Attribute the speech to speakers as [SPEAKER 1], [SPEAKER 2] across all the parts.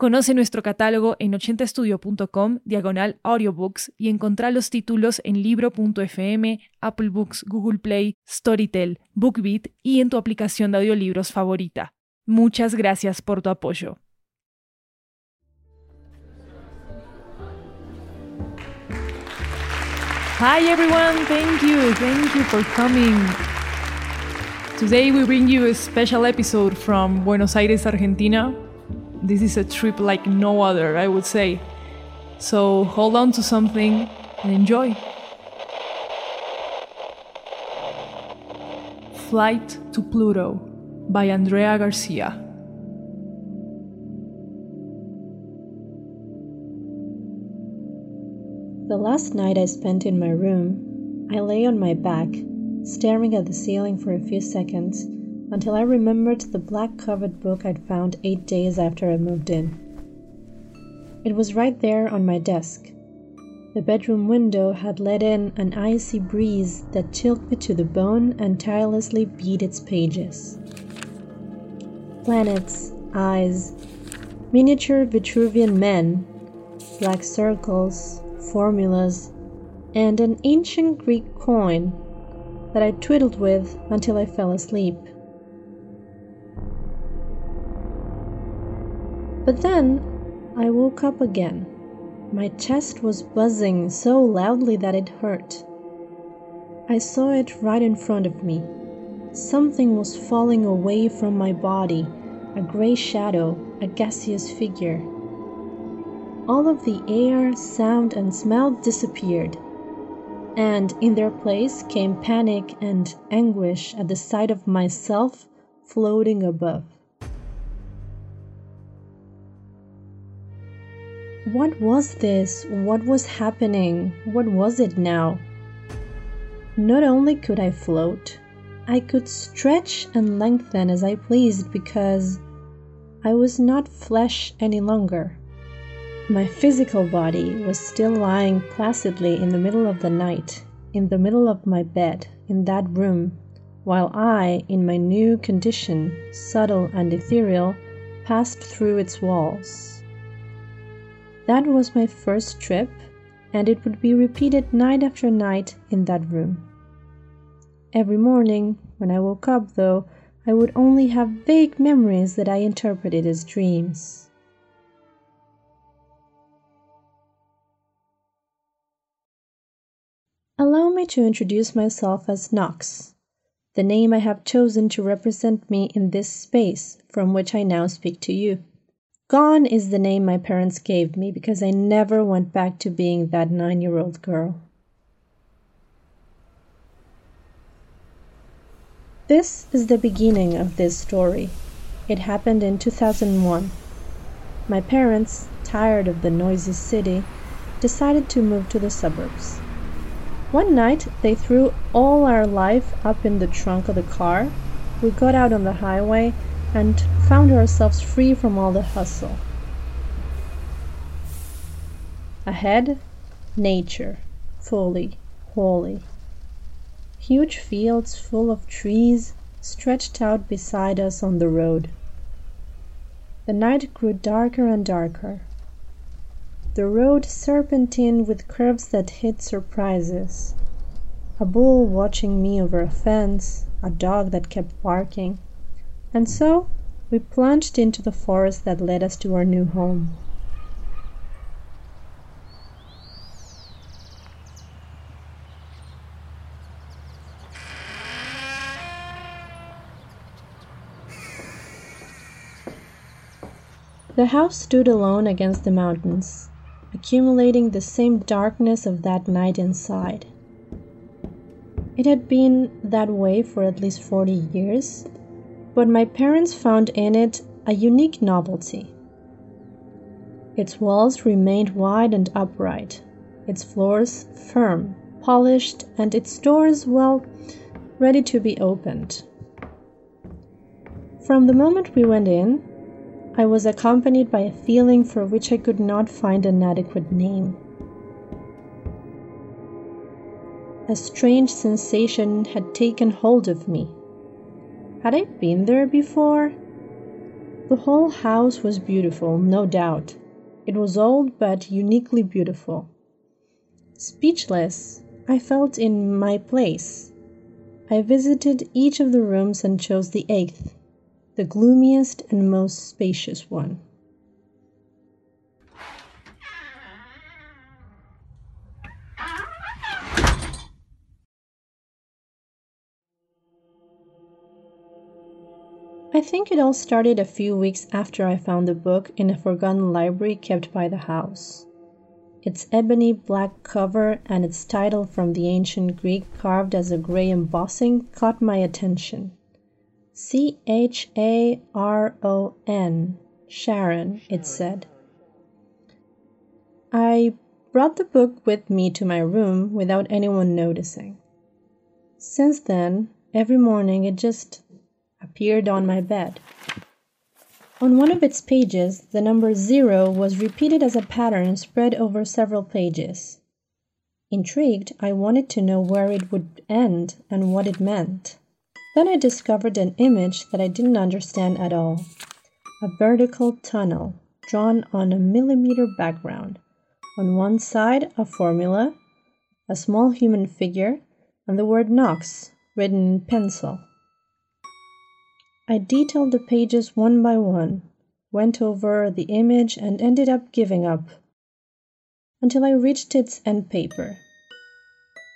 [SPEAKER 1] Conoce nuestro catálogo en 80estudio.com, diagonal audiobooks, y encontrá los títulos en libro.fm, Apple Books, Google Play, Storytel, BookBeat y en tu aplicación de audiolibros favorita. Muchas gracias por tu apoyo. Hi everyone, thank you, thank you for coming. Today we bring you a special episode from Buenos Aires, Argentina. This is a trip like no other, I would say. So hold on to something and enjoy. Flight to Pluto by Andrea Garcia.
[SPEAKER 2] The last night I spent in my room, I lay on my back, staring at the ceiling for a few seconds until I remembered the black covered book I'd found eight days after I moved in. It was right there on my desk. The bedroom window had let in an icy breeze that chilled me to the bone and tirelessly beat its pages. Planets, eyes, miniature Vitruvian men, black circles, formulas, and an ancient Greek coin that I twiddled with until I fell asleep. But then I woke up again. My chest was buzzing so loudly that it hurt. I saw it right in front of me. Something was falling away from my body, a gray shadow, a gaseous figure. All of the air, sound, and smell disappeared, and in their place came panic and anguish at the sight of myself floating above. What was this? What was happening? What was it now? Not only could I float, I could stretch and lengthen as I pleased because I was not flesh any longer. My physical body was still lying placidly in the middle of the night, in the middle of my bed, in that room, while I, in my new condition, subtle and ethereal, passed through its walls. That was my first trip, and it would be repeated night after night in that room. Every morning, when I woke up, though, I would only have vague memories that I interpreted as dreams. Allow me to introduce myself as Knox, the name I have chosen to represent me in this space from which I now speak to you. Gone is the name my parents gave me because I never went back to being that nine year old girl. This is the beginning of this story. It happened in 2001. My parents, tired of the noisy city, decided to move to the suburbs. One night, they threw all our life up in the trunk of the car. We got out on the highway and found ourselves free from all the hustle. Ahead, nature, fully, wholly. Huge fields full of trees stretched out beside us on the road. The night grew darker and darker. The road serpentine with curves that hid surprises. A bull watching me over a fence, a dog that kept barking and so we plunged into the forest that led us to our new home. The house stood alone against the mountains, accumulating the same darkness of that night inside. It had been that way for at least forty years, but my parents found in it a unique novelty. Its walls remained wide and upright, its floors firm, polished, and its doors, well, ready to be opened. From the moment we went in, I was accompanied by a feeling for which I could not find an adequate name. A strange sensation had taken hold of me. Had I been there before? The whole house was beautiful, no doubt. It was old but uniquely beautiful. Speechless, I felt in my place. I visited each of the rooms and chose the eighth, the gloomiest and most spacious one. I think it all started a few weeks after I found the book in a forgotten library kept by the house. Its ebony black cover and its title from the ancient Greek carved as a gray embossing caught my attention. C H A R O N, Charon, it said. I brought the book with me to my room without anyone noticing. Since then, every morning it just appeared on my bed. On one of its pages, the number zero was repeated as a pattern spread over several pages. Intrigued, I wanted to know where it would end and what it meant. Then I discovered an image that I didn't understand at all a vertical tunnel drawn on a millimeter background. On one side, a formula, a small human figure, and the word Knox written in pencil. I detailed the pages one by one, went over the image, and ended up giving up until I reached its end paper.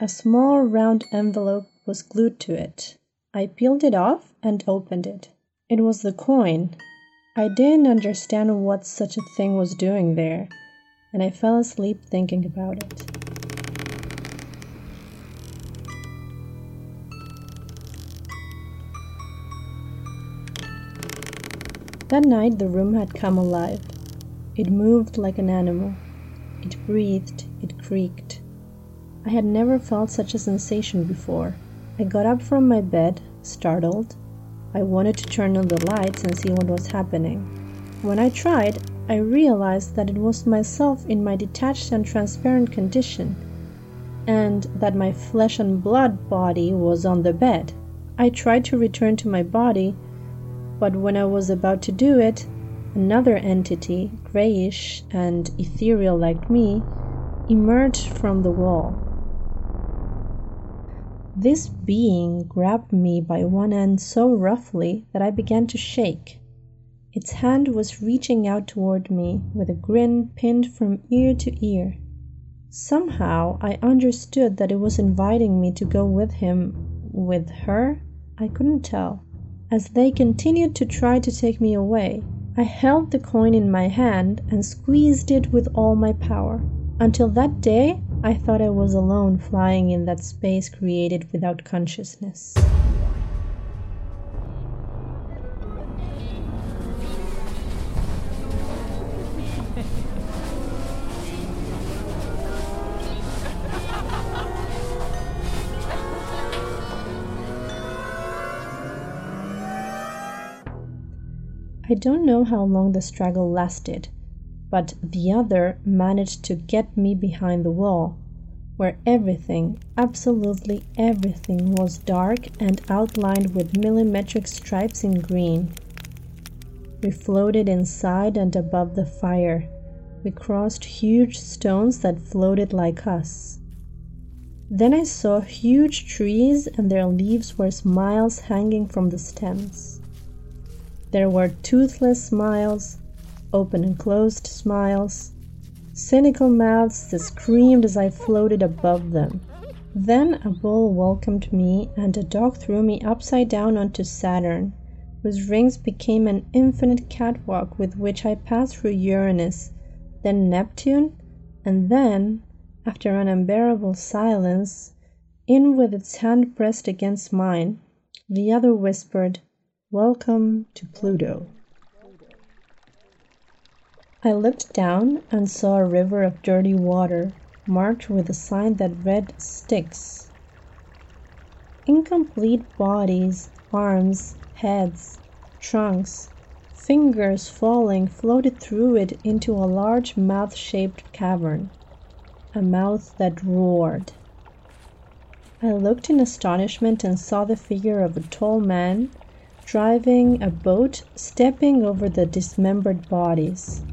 [SPEAKER 2] A small round envelope was glued to it. I peeled it off and opened it. It was the coin. I didn't understand what such a thing was doing there, and I fell asleep thinking about it. That night the room had come alive. It moved like an animal. It breathed, it creaked. I had never felt such a sensation before. I got up from my bed, startled. I wanted to turn on the lights and see what was happening. When I tried, I realized that it was myself in my detached and transparent condition, and that my flesh and blood body was on the bed. I tried to return to my body, but when I was about to do it, another entity, grayish and ethereal like me, emerged from the wall. This being grabbed me by one end so roughly that I began to shake. Its hand was reaching out toward me with a grin pinned from ear to ear. Somehow I understood that it was inviting me to go with him, with her, I couldn't tell. As they continued to try to take me away, I held the coin in my hand and squeezed it with all my power. Until that day, I thought I was alone flying in that space created without consciousness. I don't know how long the struggle lasted, but the other managed to get me behind the wall, where everything, absolutely everything, was dark and outlined with millimetric stripes in green. We floated inside and above the fire. We crossed huge stones that floated like us. Then I saw huge trees, and their leaves were smiles hanging from the stems. There were toothless smiles, open and closed smiles, cynical mouths that screamed as I floated above them. Then a bull welcomed me, and a dog threw me upside down onto Saturn, whose rings became an infinite catwalk with which I passed through Uranus, then Neptune, and then, after an unbearable silence, in with its hand pressed against mine, the other whispered, Welcome to Pluto. I looked down and saw a river of dirty water, marked with a sign that read Styx. Incomplete bodies, arms, heads, trunks, fingers falling floated through it into a large mouth shaped cavern, a mouth that roared. I looked in astonishment and saw the figure of a tall man driving a boat stepping over the dismembered bodies.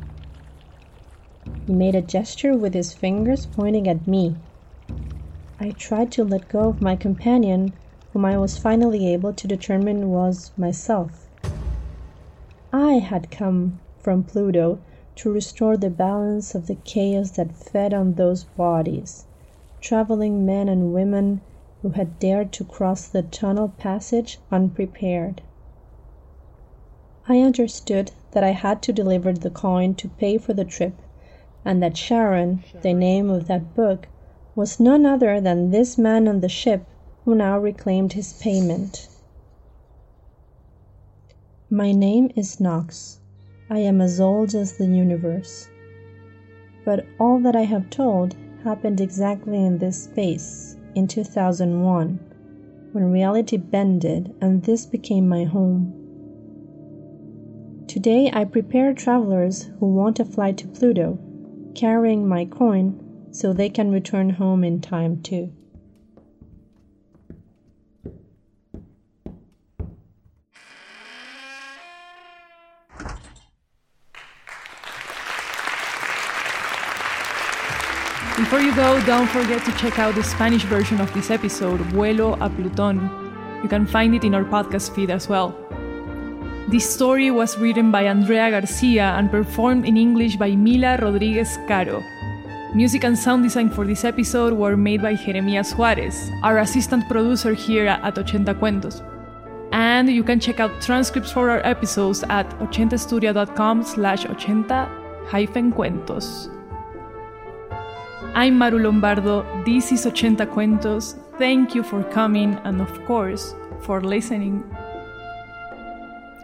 [SPEAKER 2] He made a gesture with his fingers pointing at me. I tried to let go of my companion, whom I was finally able to determine was myself. I had come from Pluto to restore the balance of the chaos that fed on those bodies, traveling men and women who had dared to cross the tunnel passage unprepared. I understood that I had to deliver the coin to pay for the trip and that Charon, the name of that book, was none other than this man on the ship who now reclaimed his payment. My name is Knox. I am as old as the universe. But all that I have told happened exactly in this space, in 2001, when reality bended and this became my home. Today I prepare travelers who want a flight to Pluto carrying my coin so they can return home in time too.
[SPEAKER 1] Before you go, don't forget to check out the Spanish version of this episode, Vuelo a Plutón. You can find it in our podcast feed as well. This story was written by Andrea Garcia and performed in English by Mila Rodriguez Caro. Music and sound design for this episode were made by Jeremias Juarez, our assistant producer here at Ochenta Cuentos. And you can check out transcripts for our episodes at ochentastudio.com slash ochenta hyphen cuentos. I'm Maru Lombardo, this is Ochenta Cuentos. Thank you for coming and of course for listening.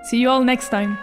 [SPEAKER 1] See you all next time.